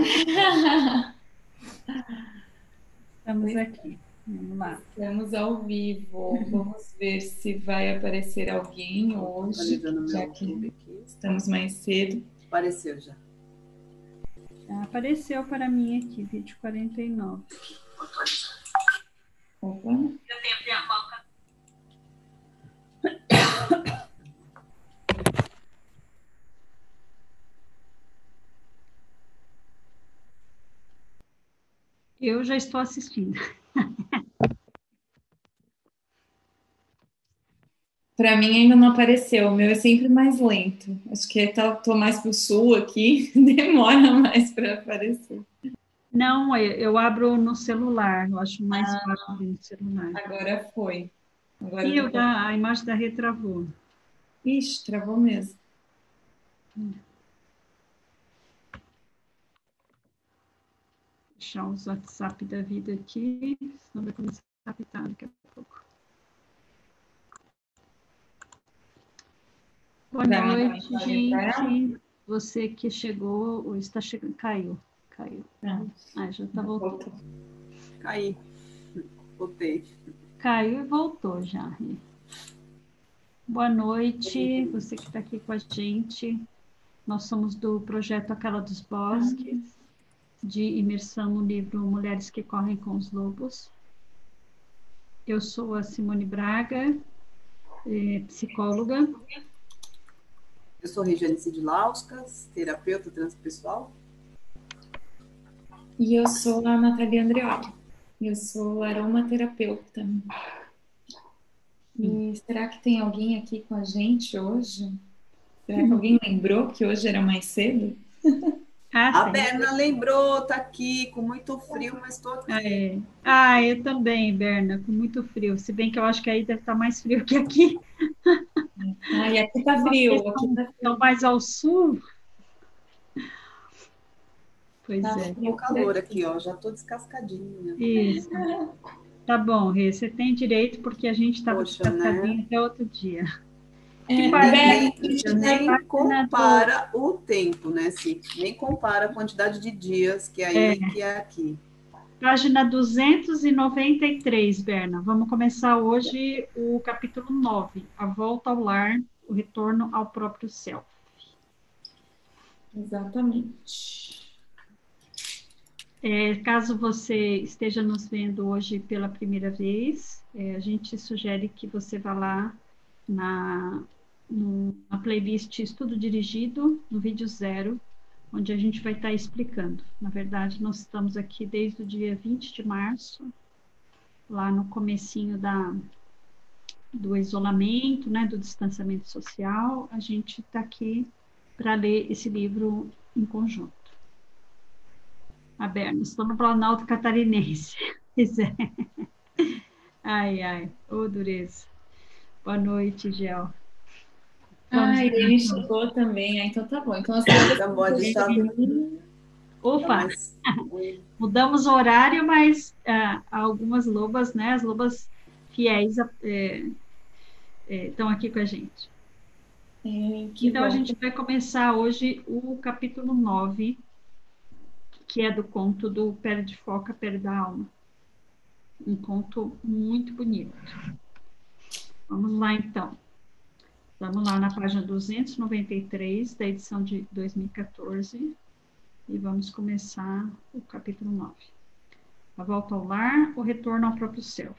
Estamos aqui. Vamos lá. Estamos ao vivo. Vamos ver se vai aparecer alguém hoje, já que estamos mais cedo. Apareceu já. Já apareceu para mim aqui, vídeo 49. Opa. Eu tenho Eu já estou assistindo. Para mim ainda não apareceu, o meu é sempre mais lento. Acho que estou mais para o sul aqui, demora mais para aparecer. Não, eu abro no celular, eu acho mais ah, fácil no celular. Agora foi. Agora e eu da, a imagem da retravou. Ixi, travou mesmo. Hum. Deixar os WhatsApp da vida aqui, senão vai começar a apitar daqui a pouco. Boa noite, gente. Você que chegou ou está chegando, caiu. Caiu. Ah, já está voltando. Caí. Voltei. Caiu e voltou já. Boa noite, você que está aqui com a gente. Nós somos do projeto Aquela dos Bosques, de imersão no livro Mulheres que Correm com os Lobos. Eu sou a Simone Braga, eh, psicóloga. Eu sou Regiane Sidlauskas, terapeuta transpessoal. E eu sou a Natalia Andreoli. Eu sou aromaterapeuta. E será que tem alguém aqui com a gente hoje? Será que alguém lembrou que hoje era mais cedo? Ah, a Berna lembrou, tá aqui com muito frio, mas estou aqui. Ah, é. ah, eu também, Berna, com muito frio. Se bem que eu acho que aí deve estar tá mais frio que aqui. E aqui tá frio. Aqui tá frio. mais ao sul. Pois tá é. Tem calor aqui, ó. Já tô descascadinha. Isso. Tá bom, Rê. Você tem direito porque a gente estava descascadinha né? até outro dia. É, nem, nem compara o tempo, né, Sim? Nem compara a quantidade de dias que é aí é. que é aqui. Página 293, Berna. Vamos começar hoje o capítulo 9, a volta ao lar, o retorno ao próprio self. Exatamente. É, caso você esteja nos vendo hoje pela primeira vez, é, a gente sugere que você vá lá na, na playlist Estudo Dirigido, no vídeo zero, onde a gente vai estar explicando. Na verdade, nós estamos aqui desde o dia 20 de março, lá no comecinho da, do isolamento, né, do distanciamento social, a gente está aqui para ler esse livro em conjunto a Berna, estou no Planalto Catarinense. Pois. Ai, ai, ô oh, dureza. Boa noite, Gel. Ai, ele chegou também. Ah, então tá bom. Então, assim, pode estar Opa! Mudamos o horário, mas ah, algumas lobas, né? As lobas fiéis é, é, estão aqui com a gente. É, então, bom. a gente vai começar hoje o capítulo 9 que é do conto do Pé de Foca, Pé da Alma. Um conto muito bonito. Vamos lá, então. Vamos lá na página 293 da edição de 2014 e vamos começar o capítulo 9. A volta ao lar, o retorno ao próprio self.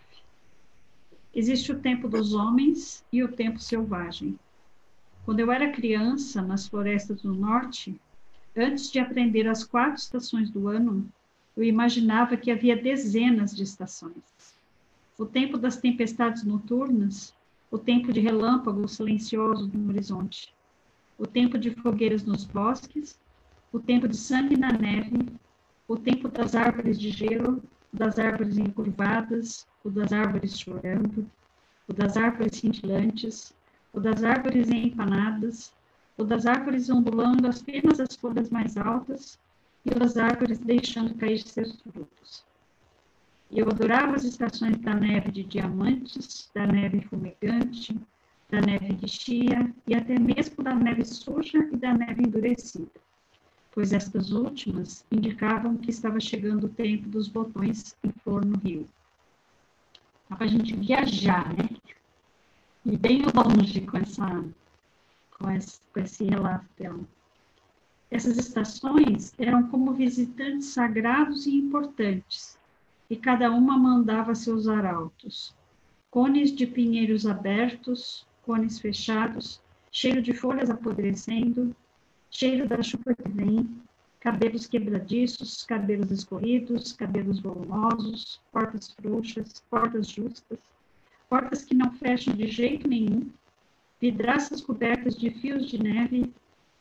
Existe o tempo dos homens e o tempo selvagem. Quando eu era criança, nas florestas do norte, Antes de aprender as quatro estações do ano, eu imaginava que havia dezenas de estações. O tempo das tempestades noturnas, o tempo de relâmpagos silenciosos no horizonte, o tempo de fogueiras nos bosques, o tempo de sangue na neve, o tempo das árvores de gelo, das árvores encurvadas, o das árvores chorando, o das árvores cintilantes, o das árvores empanadas, o das árvores ondulando apenas as folhas mais altas e o das árvores deixando cair seus frutos. Eu adorava as estações da neve de diamantes, da neve fumegante, da neve de chia e até mesmo da neve suja e da neve endurecida. pois estas últimas indicavam que estava chegando o tempo dos botões em flor no rio. Dá para a gente viajar, né? E bem longe com, essa, com, esse, com esse relato dela. Essas estações eram como visitantes sagrados e importantes, e cada uma mandava seus arautos. Cones de pinheiros abertos, cones fechados, cheiro de folhas apodrecendo, cheiro da chuva que vem, cabelos quebradiços, cabelos escorridos, cabelos volumosos, portas frouxas, portas justas, portas que não fecham de jeito nenhum, vidraças cobertas de fios de neve,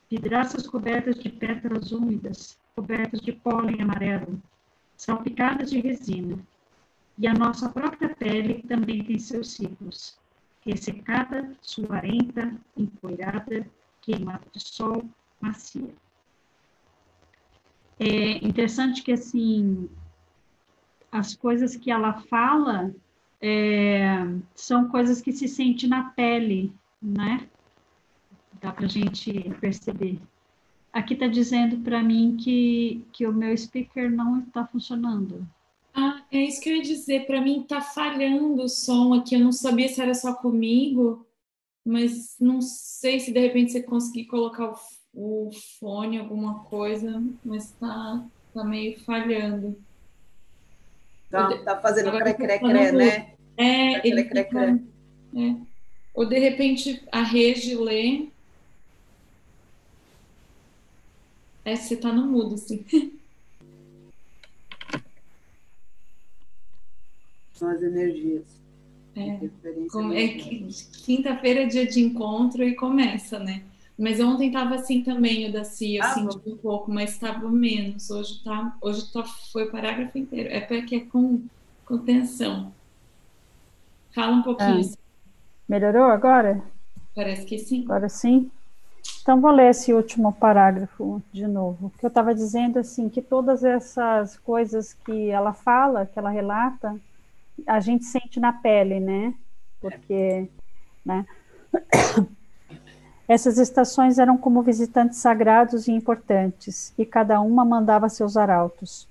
vidraças cobertas de pétalas úmidas, cobertas de pólen amarelo, salpicadas de resina. E a nossa própria pele também tem seus ciclos. Ressecada, suarenta, empoeirada, queimada de sol, macia. É interessante que, assim, as coisas que ela fala é, são coisas que se sente na pele, né? Dá para gente perceber. Aqui está dizendo para mim que, que o meu speaker não está funcionando. Ah, é isso que eu ia dizer. Para mim está falhando o som aqui. Eu não sabia se era só comigo, mas não sei se de repente você conseguir colocar o, o fone, alguma coisa, mas está tá meio falhando. Tá, tá fazendo cre-cre-cre, né? É, ele cre -cre. é. Ou de repente a rede lê É, você tá no mudo, sim. São as energias. É, é quinta-feira é dia de encontro e começa, né? Mas ontem estava assim também o da CIA, ah, senti um pouco, mas estava menos. Hoje tá, hoje tá, foi o parágrafo inteiro. É porque é com, com tensão. Fala um pouquinho. Ah, melhorou agora? Parece que sim. Agora sim. Então, vou ler esse último parágrafo de novo, que eu estava dizendo assim, que todas essas coisas que ela fala, que ela relata, a gente sente na pele, né? Porque, né? Essas estações eram como visitantes sagrados e importantes, e cada uma mandava seus arautos.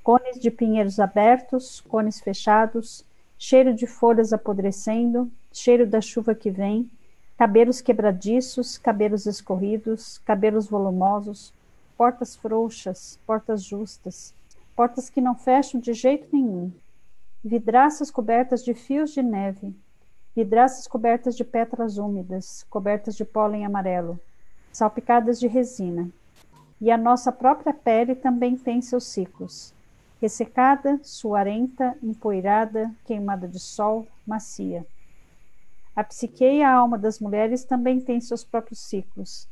Cones de pinheiros abertos, cones fechados, cheiro de folhas apodrecendo, cheiro da chuva que vem, cabelos quebradiços, cabelos escorridos, cabelos volumosos, portas frouxas, portas justas, portas que não fecham de jeito nenhum, vidraças cobertas de fios de neve, vidraças cobertas de pétalas úmidas, cobertas de pólen amarelo, salpicadas de resina. E a nossa própria pele também tem seus ciclos. Ressecada, suarenta, empoeirada, queimada de sol, macia. A psique e a alma das mulheres também têm seus próprios ciclos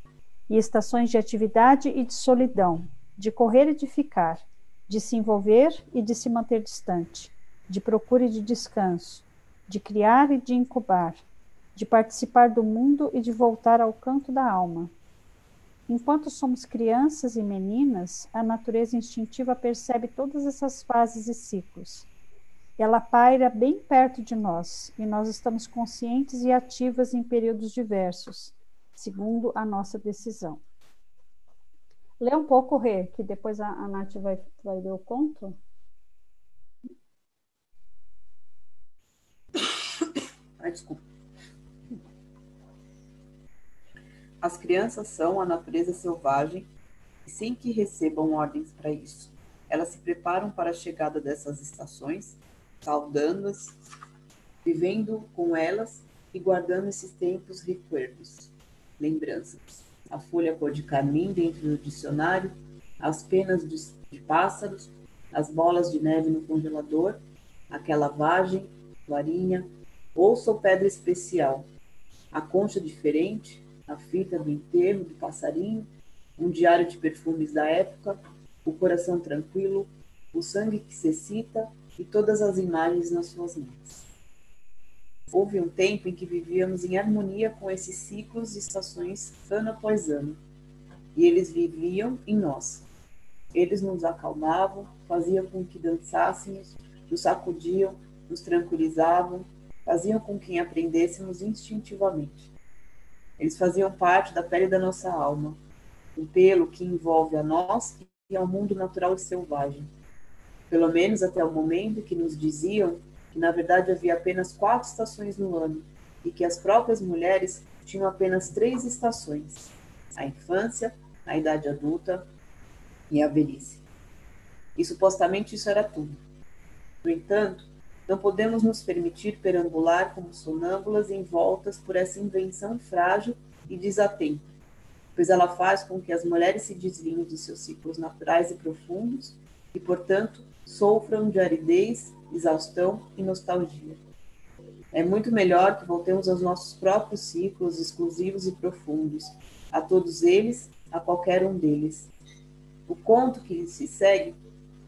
e estações de atividade e de solidão, de correr e de ficar, de se envolver e de se manter distante, de procura e de descanso, de criar e de incubar, de participar do mundo e de voltar ao canto da alma. Enquanto somos crianças e meninas, a natureza instintiva percebe todas essas fases e ciclos ela paira bem perto de nós e nós estamos conscientes e ativas em períodos diversos, segundo a nossa decisão. Lê um pouco, Rê, que depois a, a Nath vai, vai ler o conto. Ai, desculpa. As crianças são a natureza selvagem e sem que recebam ordens para isso. Elas se preparam para a chegada dessas estações saudando-as, vivendo com elas e guardando esses tempos recuerdos, lembranças. A folha cor de carmim dentro do dicionário, as penas de pássaros, as bolas de neve no congelador, aquela vagem, varinha, ou pedra especial, a concha diferente, a fita do enterro do passarinho, um diário de perfumes da época, o coração tranquilo, o sangue que se excita, e todas as imagens nas suas mãos. Houve um tempo em que vivíamos em harmonia com esses ciclos e estações ano após ano, e eles viviam em nós. Eles nos acalmavam, faziam com que dançássemos, nos sacudiam, nos tranquilizavam, faziam com que aprendêssemos instintivamente. Eles faziam parte da pele da nossa alma, um pelo que envolve a nós e ao mundo natural e selvagem. Pelo menos até o momento que nos diziam que na verdade havia apenas quatro estações no ano e que as próprias mulheres tinham apenas três estações: a infância, a idade adulta e a velhice. E supostamente isso era tudo. No entanto, não podemos nos permitir perambular como sonâmbulas envoltas por essa invenção frágil e desatenta, pois ela faz com que as mulheres se desviem de seus ciclos naturais e profundos e, portanto, sofram de aridez, exaustão e nostalgia. É muito melhor que voltemos aos nossos próprios ciclos exclusivos e profundos, a todos eles, a qualquer um deles. O conto que se segue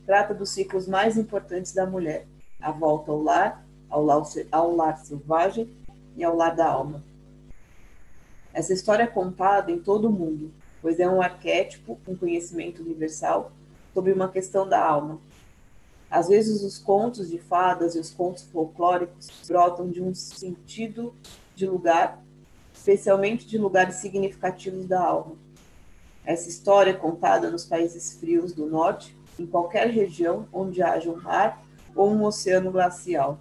trata dos ciclos mais importantes da mulher, a volta ao lar, ao lar, ao lar selvagem e ao lar da alma. Essa história é contada em todo o mundo, pois é um arquétipo, um conhecimento universal sobre uma questão da alma. Às vezes os contos de fadas e os contos folclóricos brotam de um sentido de lugar, especialmente de lugares significativos da alma. Essa história é contada nos países frios do norte, em qualquer região onde haja um mar ou um oceano glacial.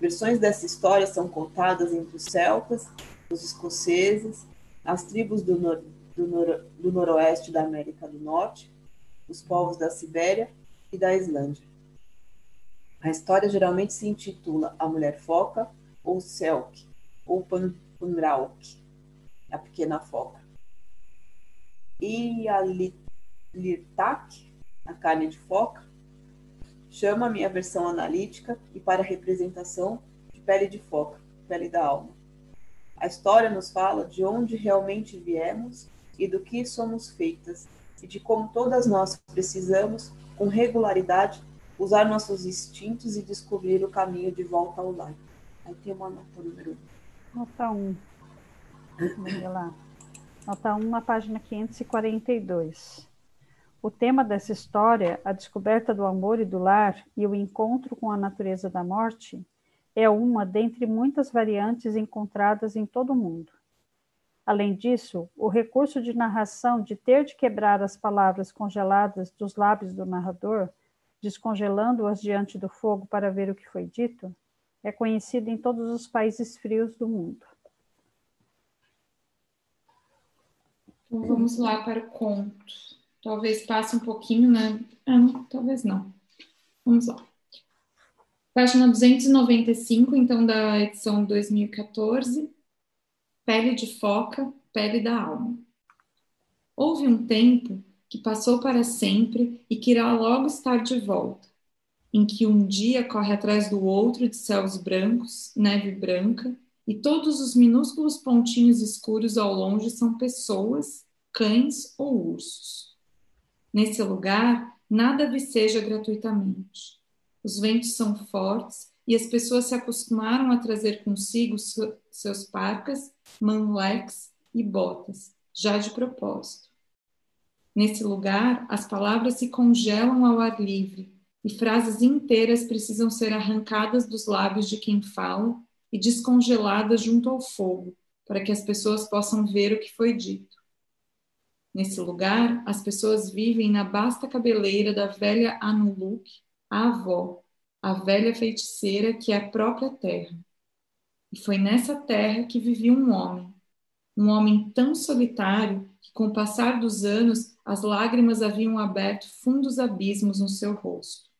Versões dessa história são contadas entre os celtas os escoceses, as tribos do, nor, do, nor, do noroeste da América do Norte, os povos da Sibéria e da Islândia. A história geralmente se intitula A Mulher Foca, ou Selk, ou Punrauk, a Pequena Foca. E a Lirtak, a carne de foca, chama a minha versão analítica e para representação de pele de foca, pele da alma. A história nos fala de onde realmente viemos e do que somos feitas, e de como todas nós precisamos, com regularidade, usar nossos instintos e descobrir o caminho de volta ao lar. Aí tem uma nota número 1. Nota 1. Vamos lá. Nota 1 na página 542. O tema dessa história, a descoberta do amor e do lar e o encontro com a natureza da morte, é uma dentre muitas variantes encontradas em todo o mundo. Além disso, o recurso de narração de ter de quebrar as palavras congeladas dos lábios do narrador, descongelando-as diante do fogo para ver o que foi dito, é conhecido em todos os países frios do mundo. Então vamos lá para o conto. Talvez passe um pouquinho, né? Ah, não, talvez não. Vamos lá. Página 295, então, da edição 2014. Pele de foca, pele da alma. Houve um tempo que passou para sempre e que irá logo estar de volta, em que um dia corre atrás do outro de céus brancos, neve branca, e todos os minúsculos pontinhos escuros ao longe são pessoas, cães ou ursos. Nesse lugar, nada viceja gratuitamente. Os ventos são fortes e as pessoas se acostumaram a trazer consigo seus parcas, manleques e botas, já de propósito. Nesse lugar, as palavras se congelam ao ar livre e frases inteiras precisam ser arrancadas dos lábios de quem fala e descongeladas junto ao fogo, para que as pessoas possam ver o que foi dito. Nesse lugar, as pessoas vivem na basta cabeleira da velha Anuluk, a avó, a velha feiticeira que é a própria terra. E foi nessa terra que vivia um homem, um homem tão solitário que, com o passar dos anos, as lágrimas haviam aberto fundos abismos no seu rosto.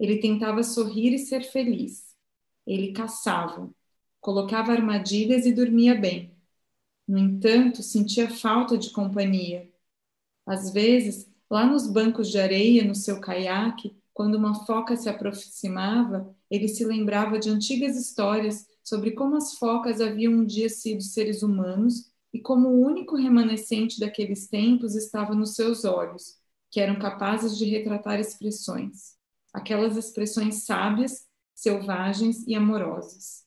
Ele tentava sorrir e ser feliz. Ele caçava, colocava armadilhas e dormia bem. No entanto, sentia falta de companhia. Às vezes, lá nos bancos de areia, no seu caiaque, quando uma foca se aproximava, ele se lembrava de antigas histórias sobre como as focas haviam um dia sido seres humanos e como o único remanescente daqueles tempos estava nos seus olhos, que eram capazes de retratar expressões, aquelas expressões sábias, selvagens e amorosas.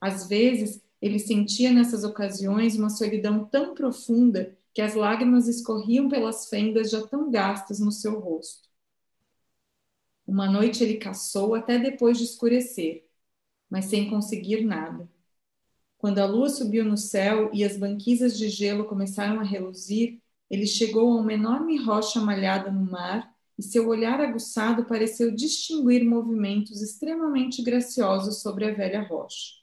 Às vezes, ele sentia nessas ocasiões uma solidão tão profunda que as lágrimas escorriam pelas fendas já tão gastas no seu rosto. Uma noite ele caçou até depois de escurecer, mas sem conseguir nada. Quando a lua subiu no céu e as banquisas de gelo começaram a reluzir, ele chegou a uma enorme rocha malhada no mar e seu olhar aguçado pareceu distinguir movimentos extremamente graciosos sobre a velha rocha.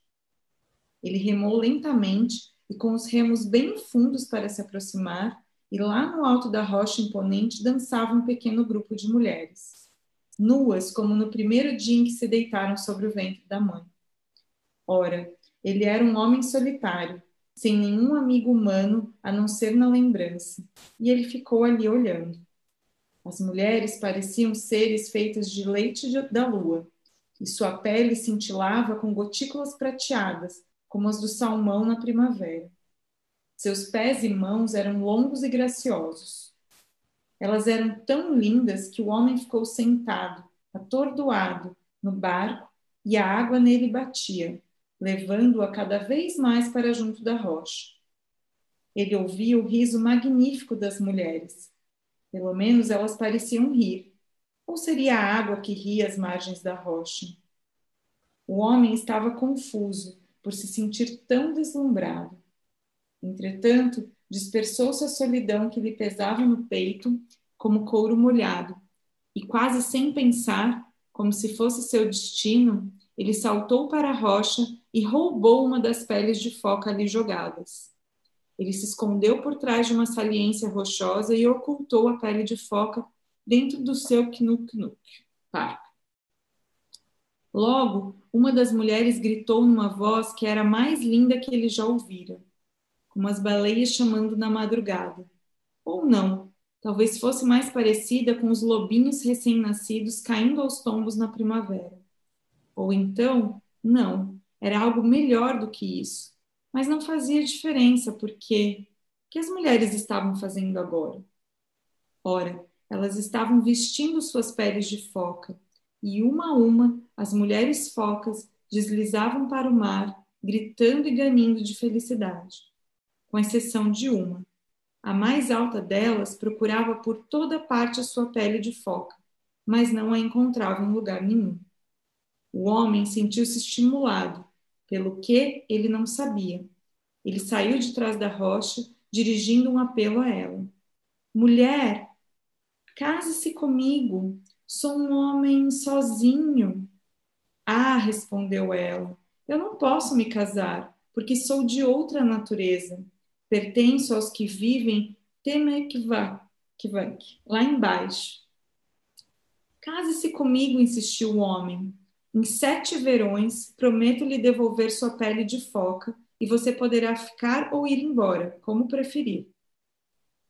Ele remou lentamente e com os remos bem fundos para se aproximar, e lá no alto da rocha imponente dançava um pequeno grupo de mulheres, nuas como no primeiro dia em que se deitaram sobre o ventre da mãe. Ora, ele era um homem solitário, sem nenhum amigo humano a não ser na lembrança, e ele ficou ali olhando. As mulheres pareciam seres feitos de leite da lua, e sua pele cintilava com gotículas prateadas, como as do salmão na primavera. Seus pés e mãos eram longos e graciosos. Elas eram tão lindas que o homem ficou sentado, atordoado, no barco, e a água nele batia, levando-a cada vez mais para junto da rocha. Ele ouvia o riso magnífico das mulheres. Pelo menos elas pareciam rir. Ou seria a água que ria às margens da rocha? O homem estava confuso por se sentir tão deslumbrado. Entretanto, dispersou-se a solidão que lhe pesava no peito como couro molhado, e quase sem pensar, como se fosse seu destino, ele saltou para a rocha e roubou uma das peles de foca ali jogadas. Ele se escondeu por trás de uma saliência rochosa e ocultou a pele de foca dentro do seu knuk-knuk. Logo, uma das mulheres gritou numa voz que era mais linda que ele já ouvira, como as baleias chamando na madrugada. Ou não, talvez fosse mais parecida com os lobinhos recém-nascidos caindo aos tombos na primavera. Ou então, não, era algo melhor do que isso. Mas não fazia diferença, porque o que as mulheres estavam fazendo agora? Ora, elas estavam vestindo suas peles de foca, e uma a uma as mulheres focas deslizavam para o mar, gritando e ganindo de felicidade, com exceção de uma. A mais alta delas procurava por toda parte a sua pele de foca, mas não a encontrava em lugar nenhum. O homem sentiu-se estimulado, pelo que ele não sabia. Ele saiu de trás da rocha, dirigindo um apelo a ela. Mulher, case-se comigo. Sou um homem sozinho. Ah, respondeu ela, eu não posso me casar, porque sou de outra natureza. Pertenço aos que vivem Temekvak, lá embaixo. Case-se comigo, insistiu o homem. Em sete verões, prometo lhe devolver sua pele de foca e você poderá ficar ou ir embora, como preferir.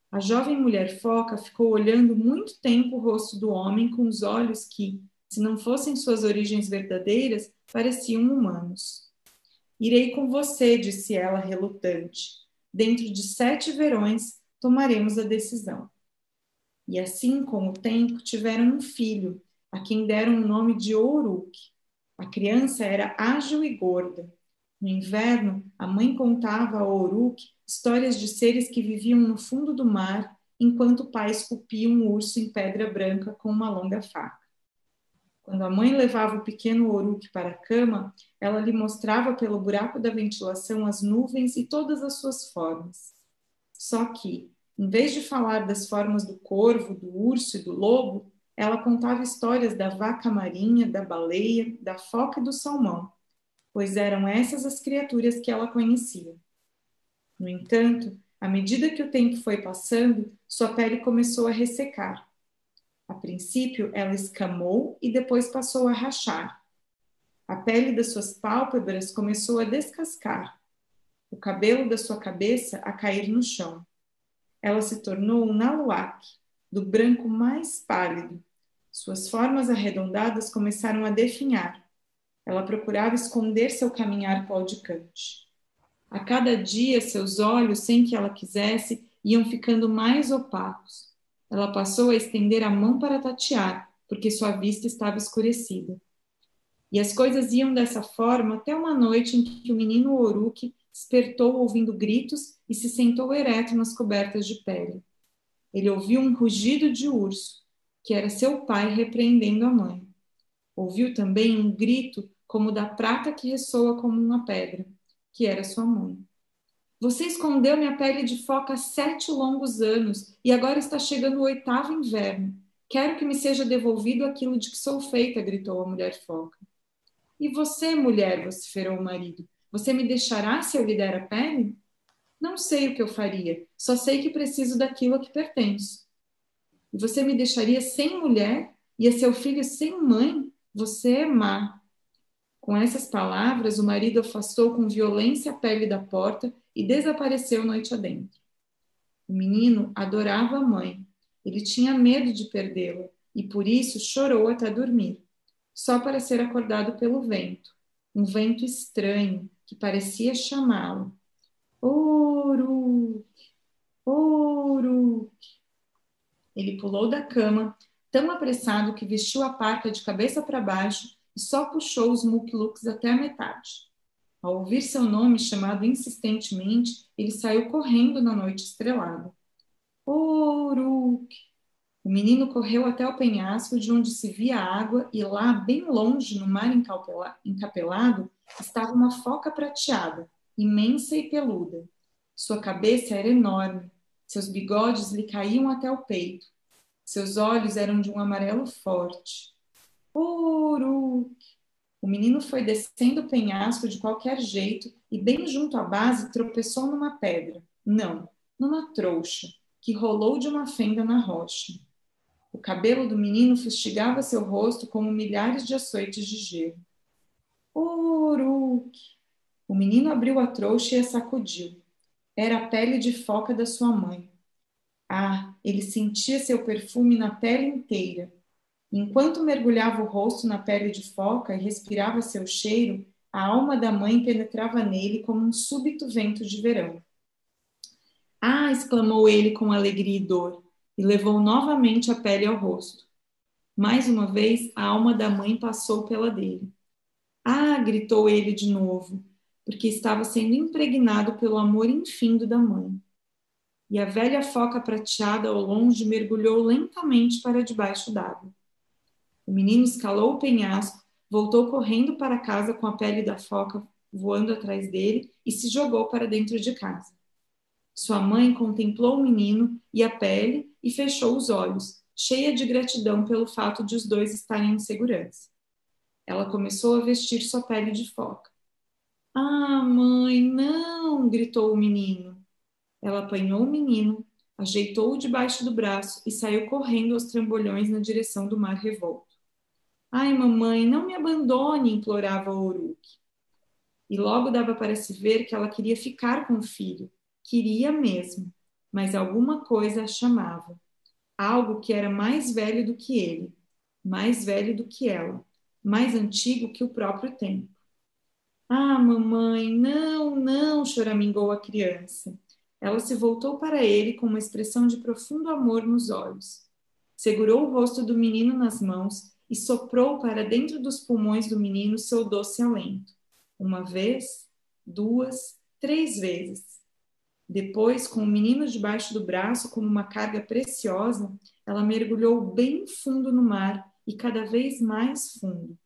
A jovem mulher foca ficou olhando muito tempo o rosto do homem com os olhos que, se não fossem suas origens verdadeiras, pareciam humanos. Irei com você, disse ela relutante. Dentro de sete verões tomaremos a decisão. E assim, com o tempo, tiveram um filho, a quem deram o nome de Oruk. A criança era ágil e gorda. No inverno, a mãe contava a Oruk histórias de seres que viviam no fundo do mar, enquanto o pai esculpia um urso em pedra branca com uma longa faca. Quando a mãe levava o pequeno Oruk para a cama, ela lhe mostrava pelo buraco da ventilação as nuvens e todas as suas formas. Só que, em vez de falar das formas do corvo, do urso e do lobo, ela contava histórias da vaca marinha, da baleia, da foca e do salmão, pois eram essas as criaturas que ela conhecia. No entanto, à medida que o tempo foi passando, sua pele começou a ressecar. A princípio, ela escamou e depois passou a rachar. A pele das suas pálpebras começou a descascar. O cabelo da sua cabeça a cair no chão. Ela se tornou um naluak, do branco mais pálido. Suas formas arredondadas começaram a definhar. Ela procurava esconder seu caminhar claudicante. A cada dia, seus olhos, sem que ela quisesse, iam ficando mais opacos. Ela passou a estender a mão para tatear, porque sua vista estava escurecida. E as coisas iam dessa forma até uma noite em que o menino Oruque despertou ouvindo gritos e se sentou ereto nas cobertas de pele. Ele ouviu um rugido de urso, que era seu pai repreendendo a mãe. Ouviu também um grito como da prata que ressoa como uma pedra. que era sua mãe. Você escondeu minha pele de foca sete longos anos e agora está chegando o oitavo inverno. Quero que me seja devolvido aquilo de que sou feita, gritou a mulher foca. E você, mulher, vociferou o marido, você me deixará se eu lhe der a pele? Não sei o que eu faria, só sei que preciso daquilo a que pertenço. E você me deixaria sem mulher e a seu filho sem mãe? Você é má. Com essas palavras, o marido afastou com violência a pele da porta e desapareceu noite adentro. O menino adorava a mãe. Ele tinha medo de perdê-la e por isso chorou até dormir, só para ser acordado pelo vento, um vento estranho que parecia chamá-lo. Ouro! Ouro! Ele pulou da cama, tão apressado que vestiu a parca de cabeça para baixo e só puxou os muklux até a metade. Ao ouvir seu nome chamado insistentemente, ele saiu correndo na noite estrelada. Uruk! O menino correu até o penhasco de onde se via a água e lá, bem longe, no mar encapelado, estava uma foca prateada, imensa e peluda. Sua cabeça era enorme, seus bigodes lhe caíam até o peito. Seus olhos eram de um amarelo forte. Uruk! O menino foi descendo o penhasco de qualquer jeito e, bem junto à base, tropeçou numa pedra. Não, numa trouxa, que rolou de uma fenda na rocha. O cabelo do menino fustigava seu rosto como milhares de açoites de gelo. Uruk! O menino abriu a trouxa e a sacudiu. Era a pele de foca da sua mãe. Ah, ele sentia seu perfume na pele inteira Enquanto mergulhava o rosto na pele de foca e respirava seu cheiro, a alma da mãe penetrava nele como um súbito vento de verão. Ah! exclamou ele com alegria e dor, e levou novamente a pele ao rosto. Mais uma vez, a alma da mãe passou pela dele. Ah! gritou ele de novo, porque estava sendo impregnado pelo amor infindo da mãe. E a velha foca prateada ao longe mergulhou lentamente para debaixo d'água. O menino escalou o penhasco, voltou correndo para casa com a pele da foca voando atrás dele e se jogou para dentro de casa. Sua mãe contemplou o menino e a pele e fechou os olhos, cheia de gratidão pelo fato de os dois estarem em segurança. Ela começou a vestir sua pele de foca. Ah, mãe, não! gritou o menino. Ela apanhou o menino, ajeitou-o debaixo do braço e saiu correndo aos trambolhões na direção do mar revolto. Ai, mamãe, não me abandone, implorava Uruk. E logo dava para se ver que ela queria ficar com o filho. Queria mesmo, mas alguma coisa a chamava. Algo que era mais velho do que ele, mais velho do que ela, mais antigo que o próprio tempo. Ah, mamãe, não, não, choramingou a criança. Ela se voltou para ele com uma expressão de profundo amor nos olhos. Segurou o rosto do menino nas mãos e soprou para dentro dos pulmões do menino seu doce alento. Uma vez, duas, três vezes. Depois, com o menino debaixo do braço como uma carga preciosa, ela mergulhou bem fundo no mar e cada vez mais fundo.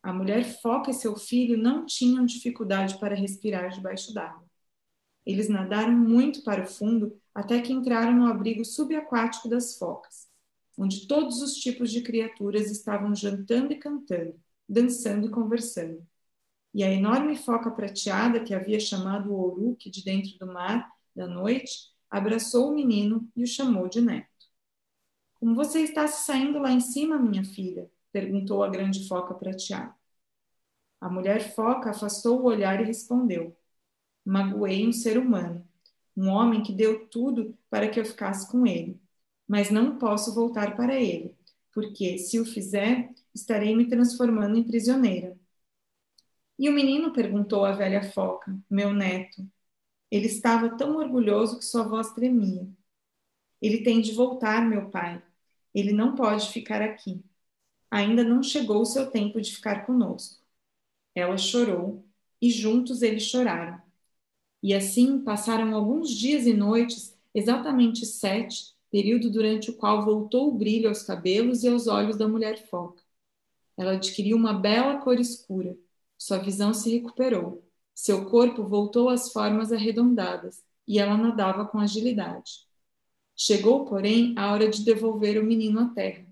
A mulher foca e seu filho não tinham dificuldade para respirar debaixo d'água. Eles nadaram muito para o fundo até que entraram no abrigo subaquático das focas onde todos os tipos de criaturas estavam jantando e cantando, dançando e conversando. E a enorme foca prateada que havia chamado o Oruque de dentro do mar da noite abraçou o menino e o chamou de neto. Como você está saindo lá em cima, minha filha? perguntou a grande foca prateada. A mulher foca afastou o olhar e respondeu: Magoei um ser humano, um homem que deu tudo para que eu ficasse com ele mas não posso voltar para ele, porque, se o fizer, estarei me transformando em prisioneira. E o menino perguntou à velha foca, meu neto. Ele estava tão orgulhoso que sua voz tremia. Ele tem de voltar, meu pai. Ele não pode ficar aqui. Ainda não chegou o seu tempo de ficar conosco. Ela chorou e juntos eles choraram. E assim passaram alguns dias e noites, exatamente sete, período durante o qual voltou o brilho aos cabelos e aos olhos da mulher foca. Ela adquiriu uma bela cor escura. Sua visão se recuperou. Seu corpo voltou às formas arredondadas e ela nadava com agilidade. Chegou, porém, a hora de devolver o menino à terra.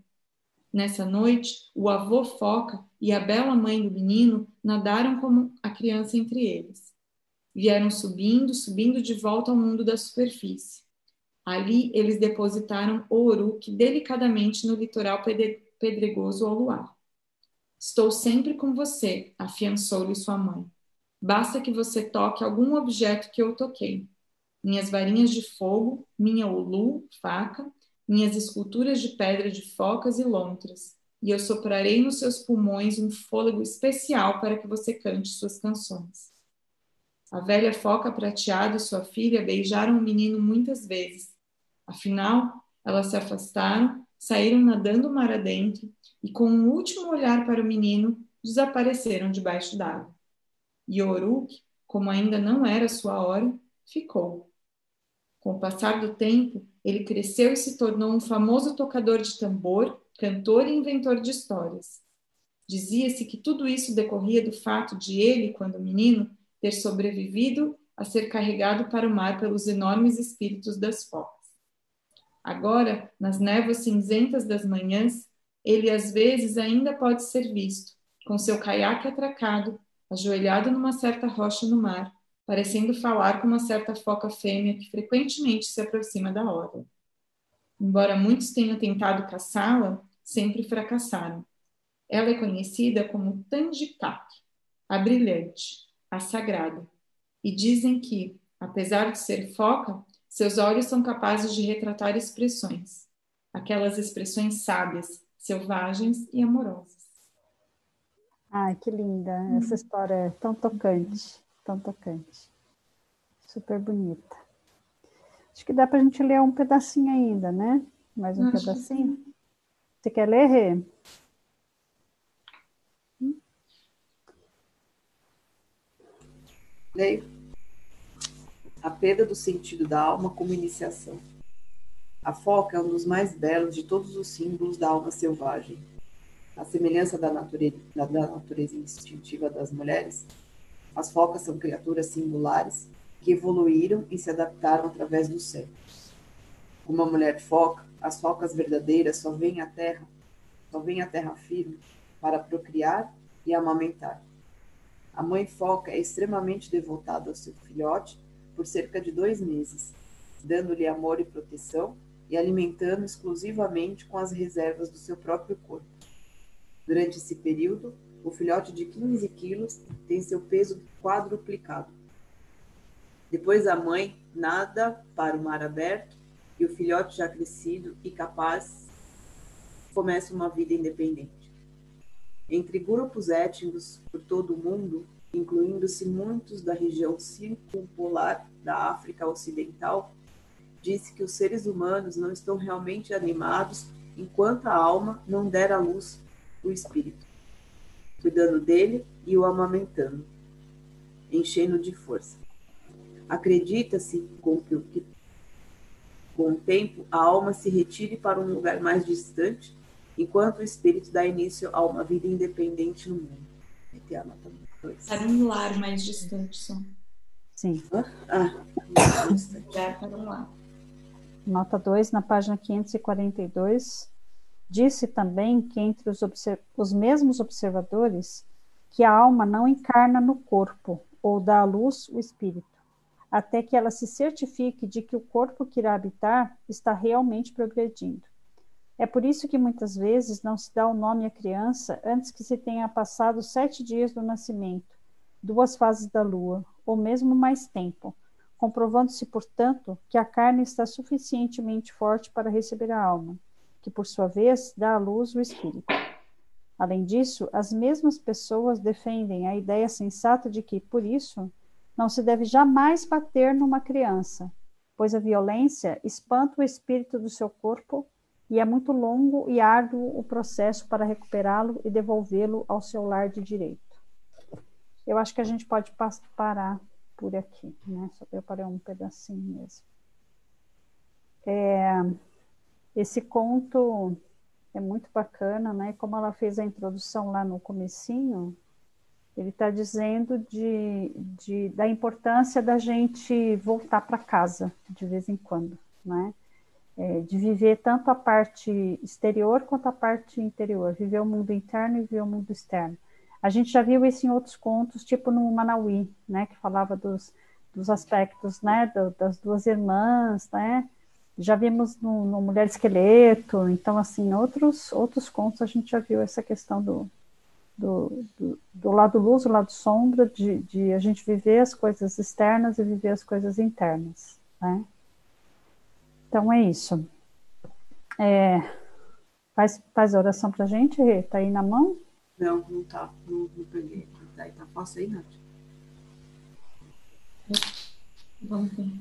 Nessa noite, o avô foca e a bela mãe do menino nadaram como a criança entre eles. Vieram subindo, subindo de volta ao mundo da superfície. Ali, eles depositaram o Uruk delicadamente no litoral pedregoso ao luar. Estou sempre com você, afiançou-lhe sua mãe. Basta que você toque algum objeto que eu toquei. Minhas varinhas de fogo, minha ulu, faca, minhas esculturas de pedra de focas e lontras, e eu soprarei nos seus pulmões um fôlego especial para que você cante suas canções. A velha foca prateada e sua filha beijaram o menino muitas vezes. Afinal, elas se afastaram, saíram nadando mar adentro e, com um último olhar para o menino, desapareceram debaixo d'água. E Oruk, como ainda não era sua hora, ficou. Com o passar do tempo, ele cresceu e se tornou um famoso tocador de tambor, cantor e inventor de histórias. Dizia-se que tudo isso decorria do fato de ele, quando menino, ter sobrevivido a ser carregado para o mar pelos enormes espíritos das focas. Agora, nas névoas cinzentas das manhãs, ele às vezes ainda pode ser visto, com seu caiaque atracado, ajoelhado numa certa rocha no mar, parecendo falar com uma certa foca fêmea que frequentemente se aproxima da hora. Embora muitos tenham tentado caçá-la, sempre fracassaram. Ela é conhecida como Tanjikak, a brilhante, a sagrada, e dizem que, apesar de ser foca, seus olhos são capazes de retratar expressões, aquelas expressões sábias, selvagens e amorosas. Ai, que linda! Essa história é tão tocante tão tocante. Super bonita. Acho que dá para a gente ler um pedacinho ainda, né? Mais um Acho pedacinho. Você quer ler, Rê? Leio. A perda do sentido da alma como iniciação. A foca é um dos mais belos de todos os símbolos da alma selvagem. A semelhança da natureza, da natureza instintiva das mulheres, as focas são criaturas singulares que evoluíram e se adaptaram através dos séculos. Uma mulher foca, as focas verdadeiras só vêm à terra, só vêm à terra firme para procriar e amamentar. A mãe foca é extremamente devotada ao seu filhote por cerca de dois meses, dando-lhe amor e proteção e alimentando exclusivamente com as reservas do seu próprio corpo. Durante esse período, o filhote de 15 quilos tem seu peso quadruplicado. Depois a mãe nada para o mar aberto e o filhote já crescido e capaz começa uma vida independente. Entre grupos étnicos por todo o mundo, incluindo-se muitos da região circumpolar da África Ocidental, disse que os seres humanos não estão realmente animados enquanto a alma não der à luz o espírito cuidando dele e o amamentando, enchendo de força. Acredita-se com que com o tempo a alma se retire para um lugar mais distante, enquanto o espírito dá início a uma vida independente no mundo. Aqui a Para um lar mais distante só. Sim. Ah, Já para um lar. Nota 2, na página 542. Disse também que entre os, os mesmos observadores que a alma não encarna no corpo ou dá à luz o espírito, até que ela se certifique de que o corpo que irá habitar está realmente progredindo. É por isso que muitas vezes não se dá o nome à criança antes que se tenha passado sete dias do nascimento, duas fases da lua, ou mesmo mais tempo, comprovando-se, portanto, que a carne está suficientemente forte para receber a alma que por sua vez dá à luz o espírito. Além disso, as mesmas pessoas defendem a ideia sensata de que, por isso, não se deve jamais bater numa criança, pois a violência espanta o espírito do seu corpo e é muito longo e árduo o processo para recuperá-lo e devolvê-lo ao seu lar de direito. Eu acho que a gente pode parar por aqui, né? Só eu parei um pedacinho mesmo. É, esse conto é muito bacana, né? Como ela fez a introdução lá no comecinho, Ele está dizendo de, de, da importância da gente voltar para casa de vez em quando, né? É, de viver tanto a parte exterior quanto a parte interior, viver o mundo interno e viver o mundo externo. A gente já viu isso em outros contos, tipo no Manauí, né, que falava dos, dos aspectos, né, do, das duas irmãs, né, já vimos no, no, Mulher Esqueleto, então, assim, outros, outros contos a gente já viu essa questão do, do, do, do lado luz, do lado sombra, de, de, a gente viver as coisas externas e viver as coisas internas, né? Então, é isso. É, faz, faz a oração pra gente, Rê? Tá aí na mão? Não, não tá, não, não peguei. Tá, tá fácil aí, Nath? Vamos ver.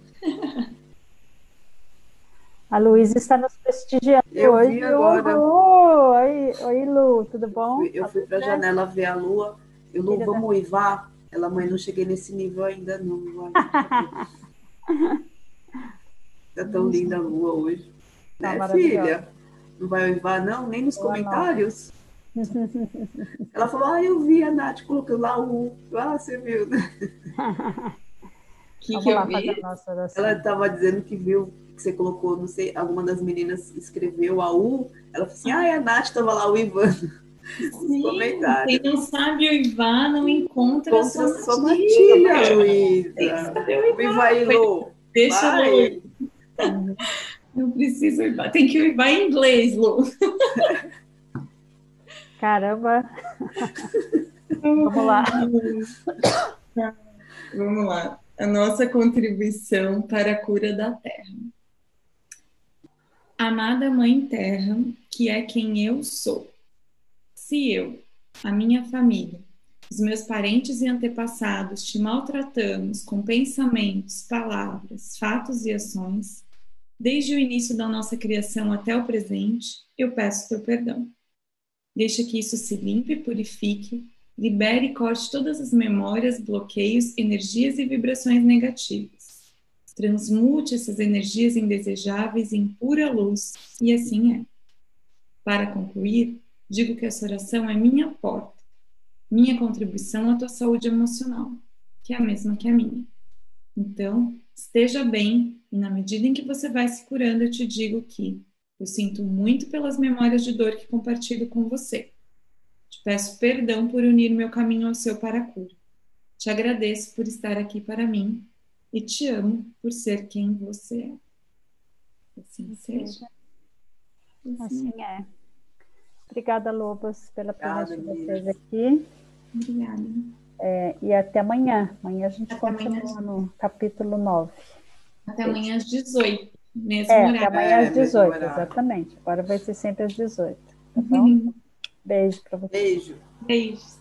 A Luísa está nos prestigiando eu hoje. Vi agora. Oi, oi, Lu, tudo bom? Eu fui, fui para a janela ver a lua. Eu, Lu, vamos uivar? Ela, mãe, não cheguei nesse nível ainda, não. Tá tão linda a lua hoje. Tá né, filha? Não vai uivar, não? Nem nos Boa comentários? Ela falou, ah, eu vi a Nath colocando lá o... Ah, você viu, né? que, que eu vi? Ela estava dizendo que viu que você colocou, não sei, alguma das meninas escreveu a U, ela falou assim, ah, a Nath estava lá uivando. Sim, quem não sabe uivar não encontra, encontra sua, sua matilha, Luísa. Aí, Lu. Deixa Vai. Lu. Eu preciso uivar. Tem que uivar em inglês, Lu. Caramba. Vamos lá. Vamos lá. A nossa contribuição para a cura da Terra. Amada Mãe Terra, que é quem eu sou. Se eu, a minha família, os meus parentes e antepassados te maltratamos com pensamentos, palavras, fatos e ações, desde o início da nossa criação até o presente, eu peço teu perdão. Deixa que isso se limpe, purifique, libere e corte todas as memórias, bloqueios, energias e vibrações negativas transmute essas energias indesejáveis em pura luz, e assim é. Para concluir, digo que essa oração é minha porta, minha contribuição à tua saúde emocional, que é a mesma que a minha. Então, esteja bem, e na medida em que você vai se curando, eu te digo que eu sinto muito pelas memórias de dor que compartilho com você. Te peço perdão por unir meu caminho ao seu para a cura. Te agradeço por estar aqui para mim e te amo por ser quem você é. Assim seja. Assim, assim é. Obrigada, Lobas, pela presença de vocês aqui. Obrigada. É, e até amanhã. Amanhã a gente até continua amanhã. no capítulo 9. Até amanhã às 18. Mesmo é, horário. Até amanhã às 18, é, exatamente. Agora vai ser sempre às 18. Tá bom? Beijo para vocês. Beijo. Beijo.